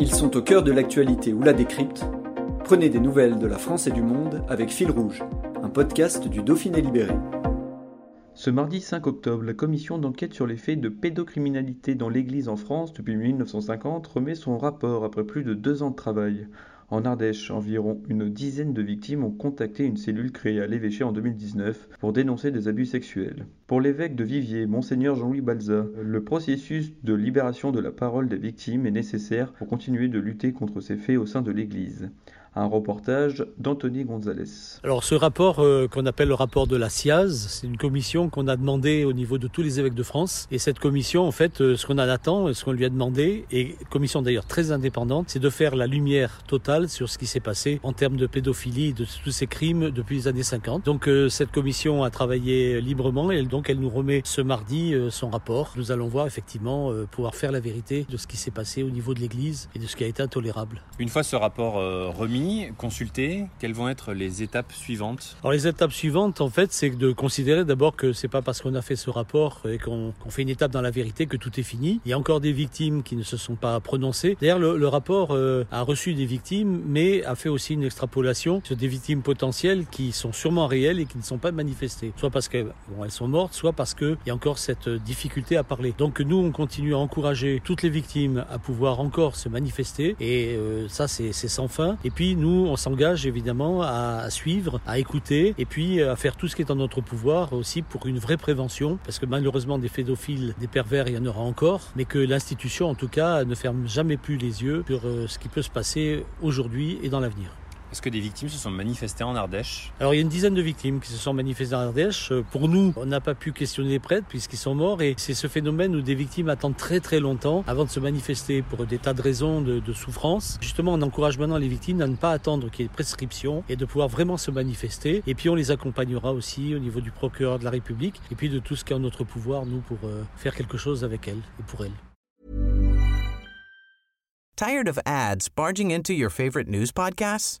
Ils sont au cœur de l'actualité ou la décrypte. Prenez des nouvelles de la France et du monde avec Fil Rouge, un podcast du Dauphiné Libéré. Ce mardi 5 octobre, la commission d'enquête sur les faits de pédocriminalité dans l'Église en France depuis 1950 remet son rapport après plus de deux ans de travail. En Ardèche, environ une dizaine de victimes ont contacté une cellule créée à l'évêché en 2019 pour dénoncer des abus sexuels. Pour l'évêque de Viviers, monseigneur Jean-Louis Balza, le processus de libération de la parole des victimes est nécessaire pour continuer de lutter contre ces faits au sein de l'Église un reportage d'Anthony Gonzalez. Alors ce rapport euh, qu'on appelle le rapport de la SIAZ, c'est une commission qu'on a demandé au niveau de tous les évêques de France. Et cette commission, en fait, euh, ce qu'on en attend, ce qu'on lui a demandé, et commission d'ailleurs très indépendante, c'est de faire la lumière totale sur ce qui s'est passé en termes de pédophilie de tous ces crimes depuis les années 50. Donc euh, cette commission a travaillé librement et donc elle nous remet ce mardi son rapport. Nous allons voir effectivement pouvoir faire la vérité de ce qui s'est passé au niveau de l'Église et de ce qui a été intolérable. Une fois ce rapport remis, consulter, quelles vont être les étapes suivantes? Alors les étapes suivantes, en fait, c'est de considérer d'abord que c'est pas parce qu'on a fait ce rapport et qu'on fait une étape dans la vérité que tout est fini. Il y a encore des victimes qui ne se sont pas prononcées. D'ailleurs, le, rapport euh, a reçu des victimes, mais a fait aussi une extrapolation sur des victimes potentielles qui sont sûrement réelles et qui ne sont pas manifestées. Soit parce qu'elles bon, sont mortes, soit parce qu'il y a encore cette difficulté à parler. Donc nous, on continue à encourager toutes les victimes à pouvoir encore se manifester et euh, ça, c'est sans fin. Et puis nous, on s'engage évidemment à, suivre, à écouter et puis à faire tout ce qui est en notre pouvoir aussi pour une vraie prévention, parce que malheureusement des pédophiles, des pervers, il y en aura encore, mais que l'institution en tout cas ne ferme jamais plus les yeux sur euh, ce qui peut se passer aujourd'hui et dans l'avenir. Est-ce que des victimes se sont manifestées en Ardèche? Alors il y a une dizaine de victimes qui se sont manifestées en Ardèche. Euh, pour nous, on n'a pas pu questionner les prêtres puisqu'ils sont morts et c'est ce phénomène où des victimes attendent très très longtemps avant de se manifester pour des tas de raisons de, souffrance. Justement, on encourage maintenant les victimes à ne pas attendre qu'il y ait prescription et de pouvoir vraiment se manifester. Et puis on les accompagnera aussi au niveau du procureur de la République et puis de tout ce qui est en notre pouvoir, nous, pour euh, faire quelque chose avec elles et pour elles. Tired of ads barging into your favorite news podcasts?